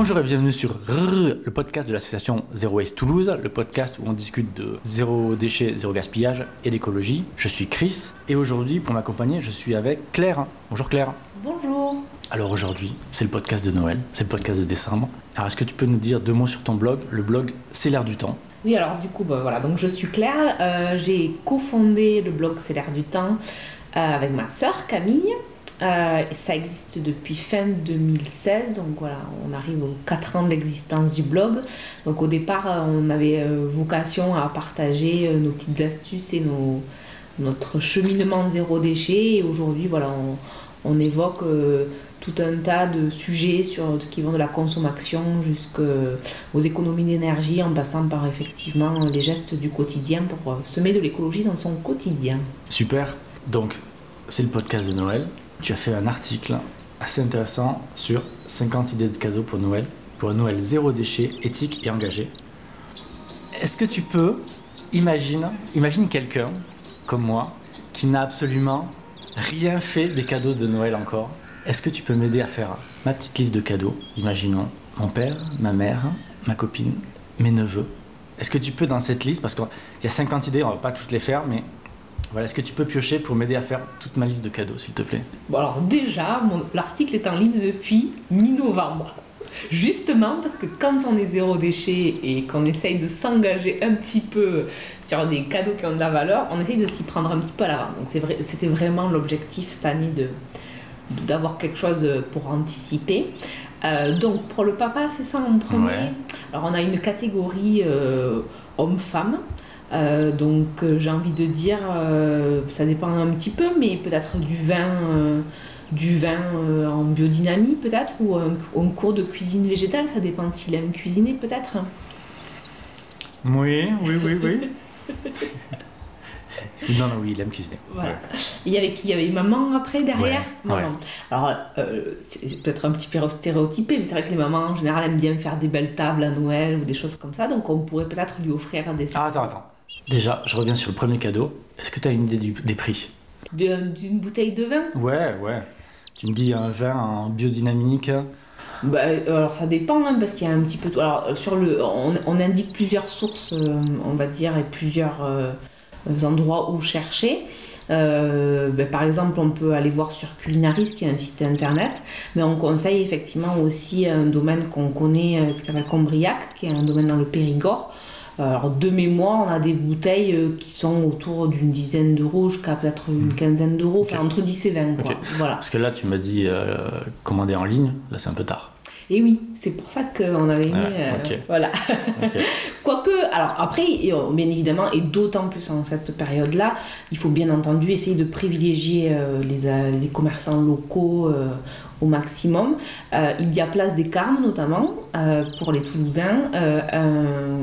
Bonjour et bienvenue sur le podcast de l'association Zero Waste Toulouse, le podcast où on discute de zéro déchet, zéro gaspillage et d'écologie. Je suis Chris et aujourd'hui, pour m'accompagner, je suis avec Claire. Bonjour Claire. Bonjour. Alors aujourd'hui, c'est le podcast de Noël, c'est le podcast de décembre. Alors est-ce que tu peux nous dire deux mots sur ton blog Le blog C'est l'air du temps. Oui, alors du coup, bah, voilà, donc je suis Claire, euh, j'ai cofondé le blog C'est l'air du temps euh, avec ma sœur Camille. Euh, ça existe depuis fin 2016, donc voilà, on arrive aux 4 ans d'existence du blog. Donc au départ, on avait vocation à partager nos petites astuces et notre cheminement zéro déchet. Et aujourd'hui, voilà, on, évoque tout un tas de sujets sur, qui vont de la consommation jusqu'aux économies d'énergie en passant par effectivement les gestes du quotidien pour semer de l'écologie dans son quotidien. Super. Donc, c'est le podcast de Noël. Tu as fait un article assez intéressant sur 50 idées de cadeaux pour Noël, pour un Noël zéro déchet, éthique et engagé. Est-ce que tu peux, imagine, imagine quelqu'un comme moi qui n'a absolument rien fait des cadeaux de Noël encore? Est-ce que tu peux m'aider à faire ma petite liste de cadeaux? Imaginons mon père, ma mère, ma copine, mes neveux. Est-ce que tu peux dans cette liste, parce qu'il y a 50 idées, on va pas toutes les faire, mais voilà, est-ce que tu peux piocher pour m'aider à faire toute ma liste de cadeaux, s'il te plaît? Bon alors déjà, l'article est en ligne depuis mi-novembre. Justement parce que quand on est zéro déchet et qu'on essaye de s'engager un petit peu sur des cadeaux qui ont de la valeur, on essaye de s'y prendre un petit peu à l'avant. Donc c'était vraiment l'objectif cette année de, d'avoir quelque chose pour anticiper. Euh, donc pour le papa, c'est ça en premier? Alors on a une catégorie euh, homme-femme. Euh, donc j'ai envie de dire, ça dépend un petit peu, mais peut-être du vin, du vin en biodynamie peut-être, ou un, cours de cuisine végétale, ça dépend s'il aime cuisiner peut-être. Oui, oui, oui, oui. Non, non, oui, il aime cuisiner. Voilà. Il y avait Il y avait maman après, derrière? Alors, euh, c'est peut-être un petit peu stéréotypé, mais c'est vrai que les mamans, en général, aiment bien faire des belles tables à Noël ou des choses comme ça, donc on pourrait peut-être lui offrir des... Ah, attends, attends. Déjà, je reviens sur le premier cadeau. Est-ce que tu as une idée des prix? D'une bouteille de vin? Ouais, ouais. Tu me dis un vin en biodynamique bah, alors ça dépend hein, parce qu'il y a un petit peu tout. Alors sur le, on, indique plusieurs sources, euh, on va dire, et plusieurs euh, endroits où chercher. Euh, ben, par exemple, on peut aller voir sur Culinaris, qui est un site internet, mais on conseille effectivement aussi un domaine qu'on connaît euh, qui s'appelle Combriac, qui est un domaine dans le Périgord. Alors, de mémoire, on a des bouteilles euh, qui sont autour d'une dizaine d'euros jusqu'à peut-être une hmm. quinzaine d'euros, enfin entre 10 et 20. Voilà. Parce que là, tu m'as dit commander en ligne, là c'est un peu tard. Et oui, c'est pour ça qu'on avait mis. Euh, voilà. Quoique, alors après, bien évidemment, et d'autant plus en cette période-là, il faut bien entendu essayer de privilégier euh, les, euh, les, commerçants locaux au maximum. il y a Place des Carmes notamment pour les Toulousains, un,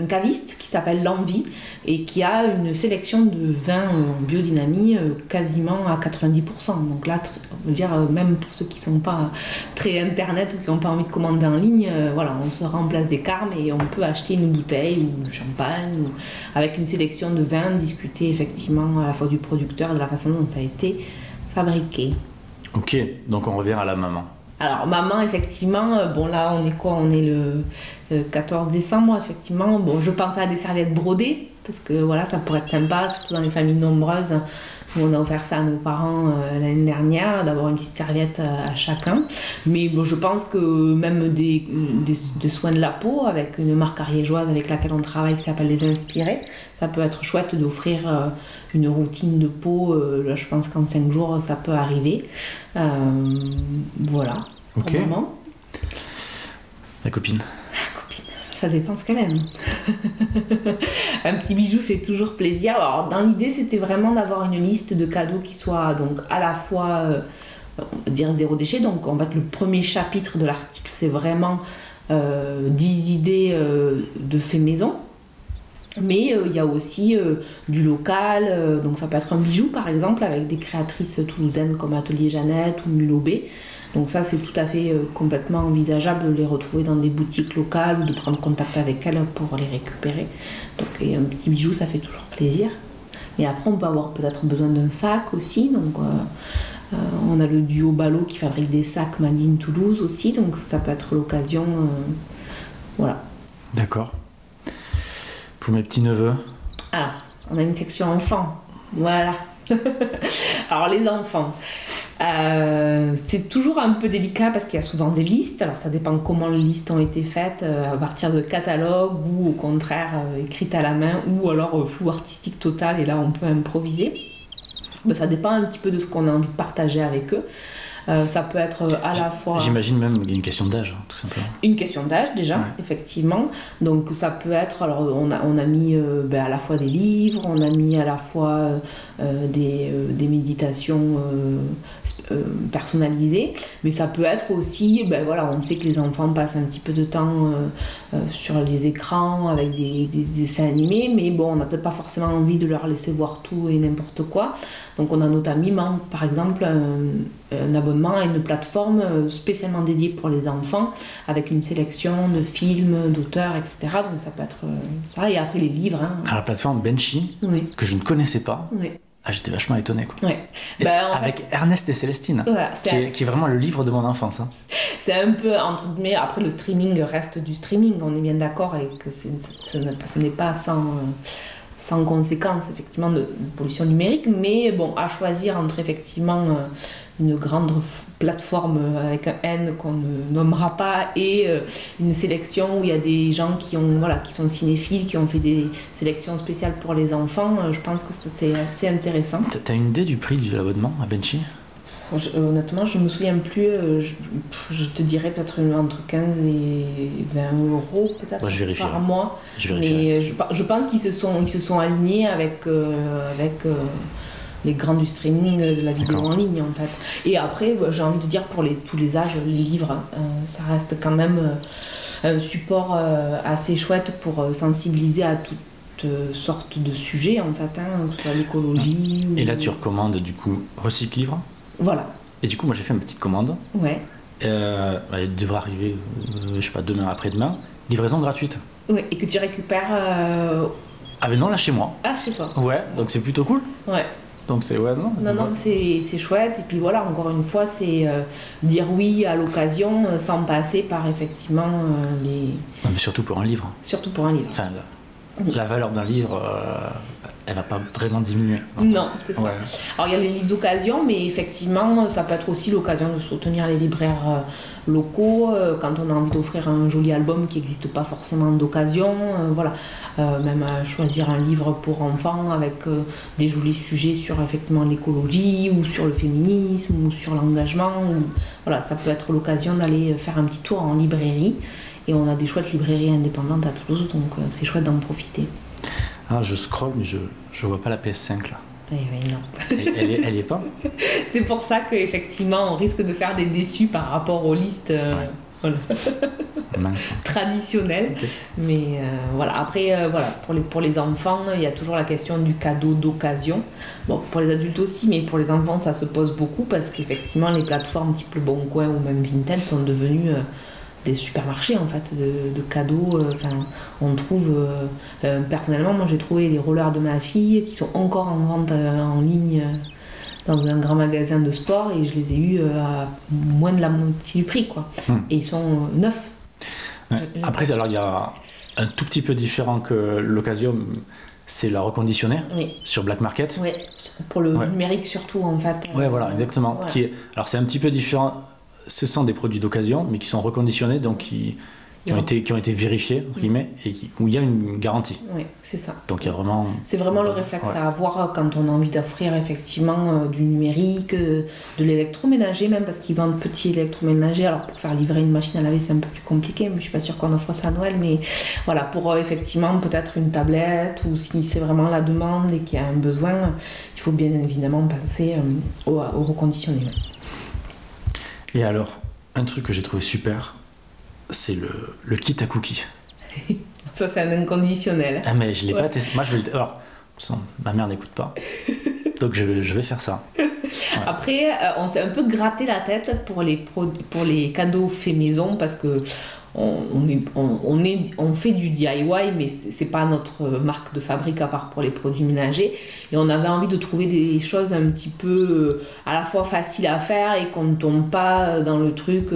un caviste qui s'appelle L'Envie et qui a une sélection de vins en biodynamie euh, quasiment à 90%. Donc là, on veut dire, euh, même pour ceux qui ne sont pas très internet ou qui n'ont pas envie de commander en ligne, euh, voilà, on se rend en place des carmes et on peut acheter une bouteille ou champagne avec une sélection de vins, discuter effectivement à la fois du producteur et de la façon dont ça a été fabriqué. Ok, donc on revient à la maman. Alors, maman, effectivement, bon là, on est quoi? On est le 14 décembre, effectivement. Bon, je pense à des serviettes brodées, parce que voilà, ça pourrait être sympa, surtout dans les familles nombreuses. On a offert ça à nos parents euh, l'année dernière, d'avoir une petite serviette euh, à, chacun. Mais bon, je pense que même des, des, soins de la peau, avec une marque ariégeoise avec laquelle on travaille qui s'appelle Les Inspirés, ça peut être chouette d'offrir euh, une routine de peau. là, je pense qu'en 5 jours, ça peut arriver. voilà. Ok. La copine ça dépend ce qu'elle aime. un petit bijou fait toujours plaisir. Alors, dans l'idée, c'était vraiment d'avoir une liste de cadeaux qui soit donc à la fois, euh, dire zéro déchet. Donc, en fait, le premier chapitre de l'article, c'est vraiment euh, 10 idées euh, de fait maison. Mais euh, il y a aussi du local, donc ça peut être un bijou par exemple avec des créatrices toulousaines comme Atelier Jeannette ou Mulobé. Donc ça, c'est tout à fait euh, complètement envisageable de les retrouver dans des boutiques locales ou de prendre contact avec elles pour les récupérer. Donc un petit bijou, ça fait toujours plaisir. Et après, on peut avoir peut-être besoin d'un sac aussi. Donc, euh, on a le duo Ballot qui fabrique des sacs Madine Toulouse aussi, donc ça peut être l'occasion. voilà. D'accord. Pour mes petits neveux Alors, on a une section enfants. Voilà. Alors les enfants, euh, c'est toujours un peu délicat parce qu'il y a souvent des listes. Alors ça dépend comment les listes ont été faites, euh, à partir de catalogues ou au contraire euh, écrites à la main ou alors flou artistique total et là on peut improviser. Mais ça dépend un petit peu de ce qu'on a envie de partager avec eux. Euh, ça peut être à la fois. J'imagine même une question d'âge, tout simplement. Une question d'âge, déjà, effectivement. Donc, ça peut être. Alors, on a, on a mis euh, ben, à la fois des livres, on a mis à la fois euh, des, des, méditations personnalisées, mais ça peut être aussi. Ben, voilà, on sait que les enfants passent un petit peu de temps sur les écrans avec des, des, dessins animés, mais bon, on n'a peut-être pas forcément envie de leur laisser voir tout et n'importe quoi. Donc, on a notamment, par exemple, un abonnement à une plateforme euh, spécialement dédiée pour les enfants, avec une sélection de films, d'auteurs, etc. Donc ça peut être euh, ça. Et après les livres. Hein. À la plateforme Benchy, que je ne connaissais pas. Oui. Ah, j'étais vachement étonné. Quoi. Bah, avec Ernest et Célestine, qui, est, vraiment le livre de mon enfance. Hein. C'est un peu, entre guillemets, après le streaming reste du streaming, on est bien d'accord, et que ce n'est pas sans, sans conséquence, effectivement, de, pollution numérique, mais bon, à choisir entre effectivement euh, une grande plateforme avec un N qu'on ne nommera pas et euh, une sélection où il y a des gens qui, ont, voilà, qui sont cinéphiles, qui ont fait des sélections spéciales pour les enfants. Euh, je pense que c'est assez intéressant. Tu as une idée du prix de l'abonnement à Benchy honnêtement, je me souviens plus. Euh, je, te dirais peut-être entre 15 et 20 euros peut-être par mois. Je Mais je, je pense qu'ils se sont, ils se sont alignés avec, avec les grands du streaming, de la vidéo en ligne en fait. Et après, bah, j'ai envie de dire pour les, tous les âges, les livres, euh, ça reste quand même euh, un support euh, assez chouette pour sensibiliser à toutes sortes de sujets en fait, hein, que ce soit l'écologie. Et là, tu recommandes du coup Recycle Livre? Voilà. Et du coup, moi j'ai fait une petite commande. Ouais. elle devrait arriver, je sais pas, demain, après-demain. Livraison gratuite. Oui, et que tu récupères. Ah, ben non, là chez moi. Ah, chez toi. Ouais, donc c'est plutôt cool. Ouais. Donc c'est ouais, non Non, non, c'est chouette. Et puis voilà, encore une fois, c'est euh, dire oui à l'occasion euh, sans passer par effectivement euh, les. Non, mais surtout pour un livre. Surtout pour un livre. Enfin, la, valeur d'un livre, elle va pas vraiment diminuer. Non, c'est ça. Alors il y a les livres d'occasion, mais effectivement, ça peut être aussi l'occasion de soutenir les libraires euh, locaux euh, quand on a envie d'offrir un joli album qui n'existe pas forcément d'occasion. Euh, voilà, même choisir un livre pour enfants avec des jolis sujets sur effectivement l'écologie ou sur le féminisme ou sur l'engagement. Voilà, ça peut être l'occasion d'aller faire un petit tour en librairie. Et on a des chouettes librairies indépendantes à Toulouse, donc c'est chouette d'en profiter. Ah, je scroll, mais je ne vois pas la PS5 là. Eh oui, non. Elle, elle, est, pas C'est pour ça qu'effectivement, on risque de faire des déçus par rapport aux listes euh, traditionnelles. Mais euh, voilà, après, euh, voilà, pour, les, pour les enfants, il y a toujours la question du cadeau d'occasion. Bon, pour les adultes aussi, mais pour les enfants, ça se pose beaucoup parce qu'effectivement, les plateformes type Le Bon Coin ou même Vinted sont devenues des supermarchés en fait de, cadeaux euh, on trouve euh, euh, personnellement moi j'ai trouvé les rollers de ma fille qui sont encore en vente en ligne dans un grand magasin de sport et je les ai eus à moins de la moitié du prix quoi hmm. et ils sont neufs après alors il y a un tout petit peu différent que l'occasion c'est la reconditionnée sur Black Market. Oui, pour le numérique surtout en fait. Ouais, voilà, exactement. Qui est... Alors c'est un petit peu différent ce sont des produits d'occasion, mais qui sont reconditionnés, donc qui, ont, été, qui ont été vérifiés, entre guillemets, et où il y a une garantie. Oui, c'est ça. Donc il y a vraiment... C'est vraiment le réflexe à avoir quand on a envie d'offrir effectivement euh, du numérique, euh, de l'électroménager même, parce qu'ils vendent petits électroménagers. Alors pour faire livrer une machine à laver, c'est un peu plus compliqué, mais je suis pas sûre qu'on offre ça à Noël. Mais voilà, pour euh, effectivement peut-être une tablette, ou si c'est vraiment la demande et qu'il y a un besoin, il faut bien évidemment penser au, au reconditionné. Et alors, un truc que j'ai trouvé super, c'est le, le kit à cookies. ça, c'est un inconditionnel. Ah, mais je l'ai pas testé. Moi, je vais le. Alors, ma mère n'écoute pas. Donc, je, je, vais faire ça. Après, euh, on s'est un peu gratté la tête pour les, pour les cadeaux faits maison parce que on, est, on, est, on fait du DIY, mais c'est pas notre marque de fabrique à part pour les produits ménagers. Et on avait envie de trouver des choses un petit peu à la fois faciles à faire et qu'on ne tombe pas dans le truc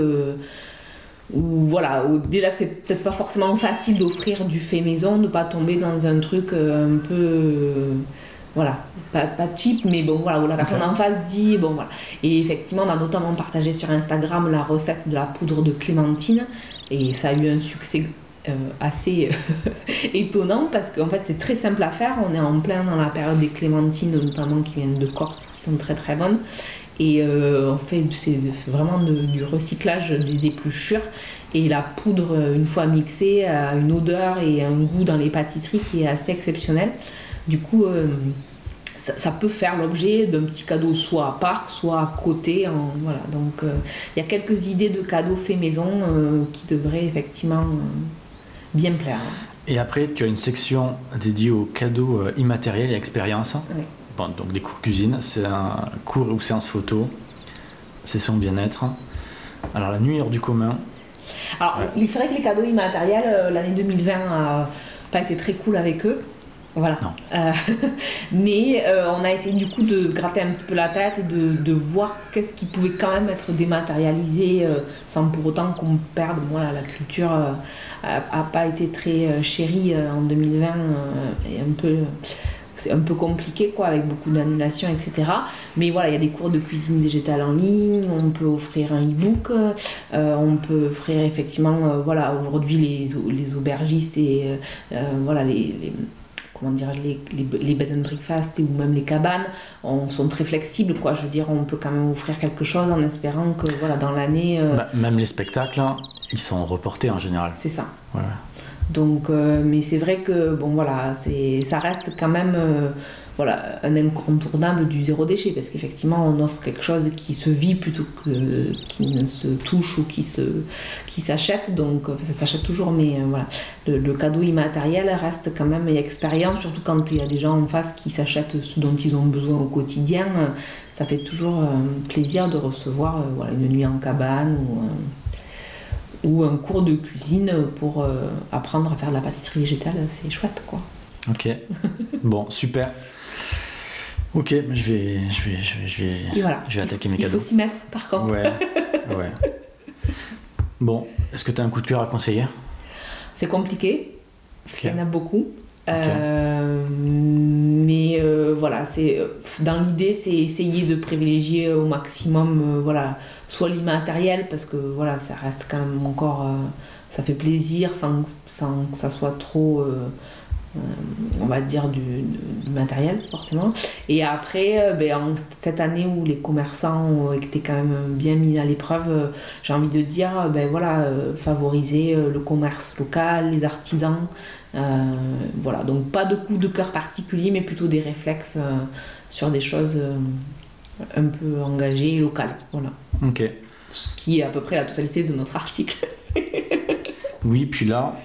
ou voilà, déjà que c'est peut-être pas forcément facile d'offrir du fait maison, de pas tomber dans un truc un peu voilà, pas, pas cheap, mais bon, voilà, où la personne en face dit, bon, voilà. Et effectivement, on a notamment partagé sur Instagram la recette de la poudre de clémentine, et ça a eu un succès euh, assez euh, étonnant parce qu'en fait c'est très simple à faire. On est en plein dans la période des clémentines, notamment qui viennent de Corse, qui sont très très bonnes. Et euh, en fait, c'est vraiment du recyclage des épluchures. Et la poudre, une fois mixée, a une odeur et un goût dans les pâtisseries qui est assez exceptionnel. Du coup, euh, ça, peut faire l'objet d'un petit cadeau soit à part, soit à côté. voilà. Donc, euh, il y a quelques idées de cadeaux faits maison euh, qui devraient effectivement bien plaire. Et après, tu as une section dédiée aux cadeaux immatériels et expériences. Bon, donc des cours cuisine, c'est un cours ou séance photo, session bien-être. Alors la nuit hors du commun. Alors c'est vrai que les cadeaux immatériels, l'année 2020 a pas été très cool avec eux. Voilà. Euh, mais euh, on a essayé du coup de gratter un petit peu la tête et de, de voir qu'est-ce qui pouvait quand même être dématérialisé euh, sans pour autant qu'on perde. Moi, la culture n'a pas été très chérie en 2020 et un peu. C'est un peu compliqué quoi avec beaucoup d'annulations etc. Mais voilà, il y a des cours de cuisine végétale en ligne, on peut offrir un e-book, on peut offrir effectivement, voilà, aujourd'hui les, les aubergistes et voilà les comment dire, les, les, bed and breakfast ou même les cabanes on, sont très flexibles. Quoi. Je veux dire, on peut quand même offrir quelque chose en espérant que voilà, dans l'année. Euh, bah, même les spectacles, hein, ils sont reportés en général. C'est ça. Donc, euh, mais c'est vrai que bon, voilà, ça reste quand même. Euh, voilà, un incontournable du zéro déchet, parce qu'effectivement, on offre quelque chose qui se vit plutôt que qui ne se touche ou qui qui s'achète, donc ça s'achète toujours, mais euh, voilà, le, cadeau immatériel reste quand même une expérience, surtout quand il y a des gens en face qui s'achètent ce dont ils ont besoin au quotidien, ça fait toujours euh, plaisir de recevoir euh, voilà, une nuit en cabane ou, ou un cours de cuisine pour apprendre à faire de la pâtisserie végétale, c'est chouette quoi. Ok, bon, super. Ok, je vais, je vais, je vais, je vais, je vais attaquer mes cadeaux. Il faut s'y mettre, par contre. Ouais, ouais. Bon, est-ce que tu as un coup de cœur à conseiller? C'est compliqué, parce qu'il y en a beaucoup. Euh, mais euh, voilà, c'est dans l'idée, c'est essayer de privilégier au maximum, euh, voilà, soit l'immatériel parce que voilà, ça reste quand même encore, ça fait plaisir sans, sans que ça soit trop euh, on va dire, du, matériel, forcément. Et après, euh, ben, cette année où les commerçants ont été quand même bien mis à l'épreuve, euh, j'ai envie de dire, ben, voilà, favoriser le commerce local, les artisans. voilà, donc pas de coup de cœur particulier, mais plutôt des réflexes sur des choses un peu engagées et locales. Voilà. Ok. Ce qui est à peu près la totalité de notre article. oui, puis là,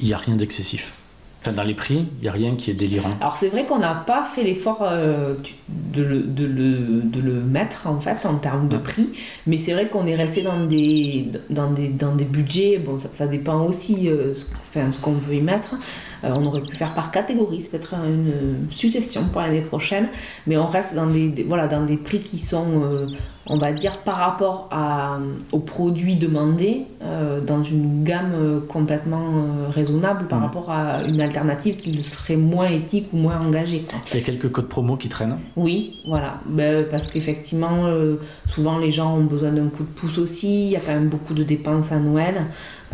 il n'y a rien d'excessif dans les prix, il n'y a rien qui est délirant. Alors c'est vrai qu'on n'a pas fait l'effort euh, de, le, de, le, de, le, mettre en fait en termes de prix, mais c'est vrai qu'on est resté dans des, dans des, dans des budgets, bon ça, ça dépend aussi euh, ce, enfin, ce qu'on veut y mettre. Euh, on aurait pu faire par catégorie, c'est peut-être une suggestion pour l'année prochaine, mais on reste dans des, voilà, dans des prix qui sont on va dire, par rapport à, aux produits demandés, euh, dans une gamme euh, complètement euh, raisonnable par mmh. rapport à une alternative qui serait moins éthique ou moins engagée. Il y a quelques codes promo qui traînent Oui, voilà. Ben, parce qu'effectivement, souvent les gens ont besoin d'un coup de pouce aussi. Il y a quand même beaucoup de dépenses à Noël.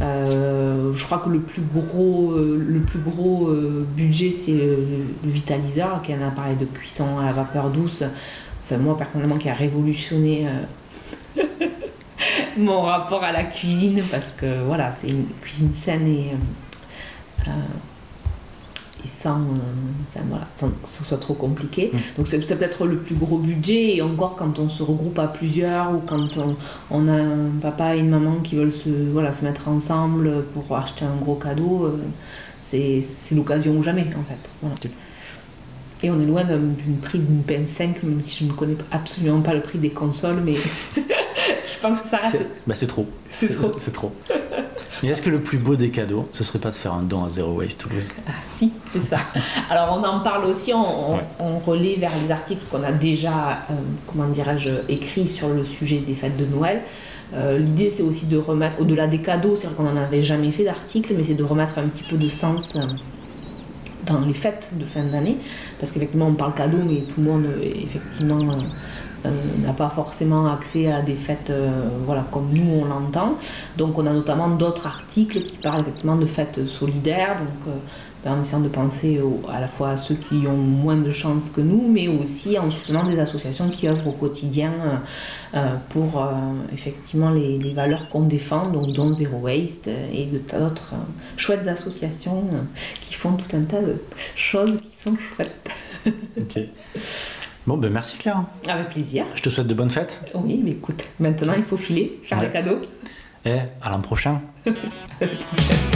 Je crois que le plus gros, le plus gros budget, c'est le vitaliseur, qui est un appareil de cuisson à la vapeur douce. Moi personnellement qui a révolutionné euh, mon rapport à la cuisine parce que voilà, c'est une cuisine saine et, euh, et sans, euh, voilà, sans que ce soit trop compliqué. Mm. Donc c'est peut-être le plus gros budget et encore quand on se regroupe à plusieurs ou quand on, a un papa et une maman qui veulent se, voilà, se mettre ensemble pour acheter un gros cadeau, c'est l'occasion ou jamais en fait. Voilà. Et on est loin d'une prix d'une PS5, même si je ne connais absolument pas le prix des consoles, mais je pense que ça reste. Bah, c'est trop. C'est trop. C'est trop. Mais est-ce que le plus beau des cadeaux, ce serait pas de faire un don à Zero Waste Toulouse Ah si, c'est ça. Alors on en parle aussi, on, on, relaie vers les articles qu'on a déjà, euh, comment dirais-je, écrits sur le sujet des fêtes de Noël. Euh, l'idée c'est aussi de remettre, au-delà des cadeaux, c'est vrai qu'on n'en avait jamais fait d'articles, mais c'est de remettre un petit peu de sens dans les fêtes de fin d'année, parce qu'effectivement on parle cadeau, mais tout le monde effectivement euh, n'a pas forcément accès à des fêtes euh, voilà, comme nous on l'entend. Donc on a notamment d'autres articles qui parlent effectivement de fêtes solidaires, donc euh, ben, en essayant de penser à la fois à ceux qui ont moins de chance que nous, mais aussi en soutenant des associations qui œuvrent au quotidien pour effectivement les, les valeurs qu'on défend, donc dont Zero Waste et de d'autres chouettes associations qui font tout un tas de choses qui sont chouettes. ok. Bon, ben merci Claire. Avec plaisir. Je te souhaite de bonnes fêtes. Oui, mais écoute, maintenant il faut filer, faire les cadeaux. Et à l'an prochain.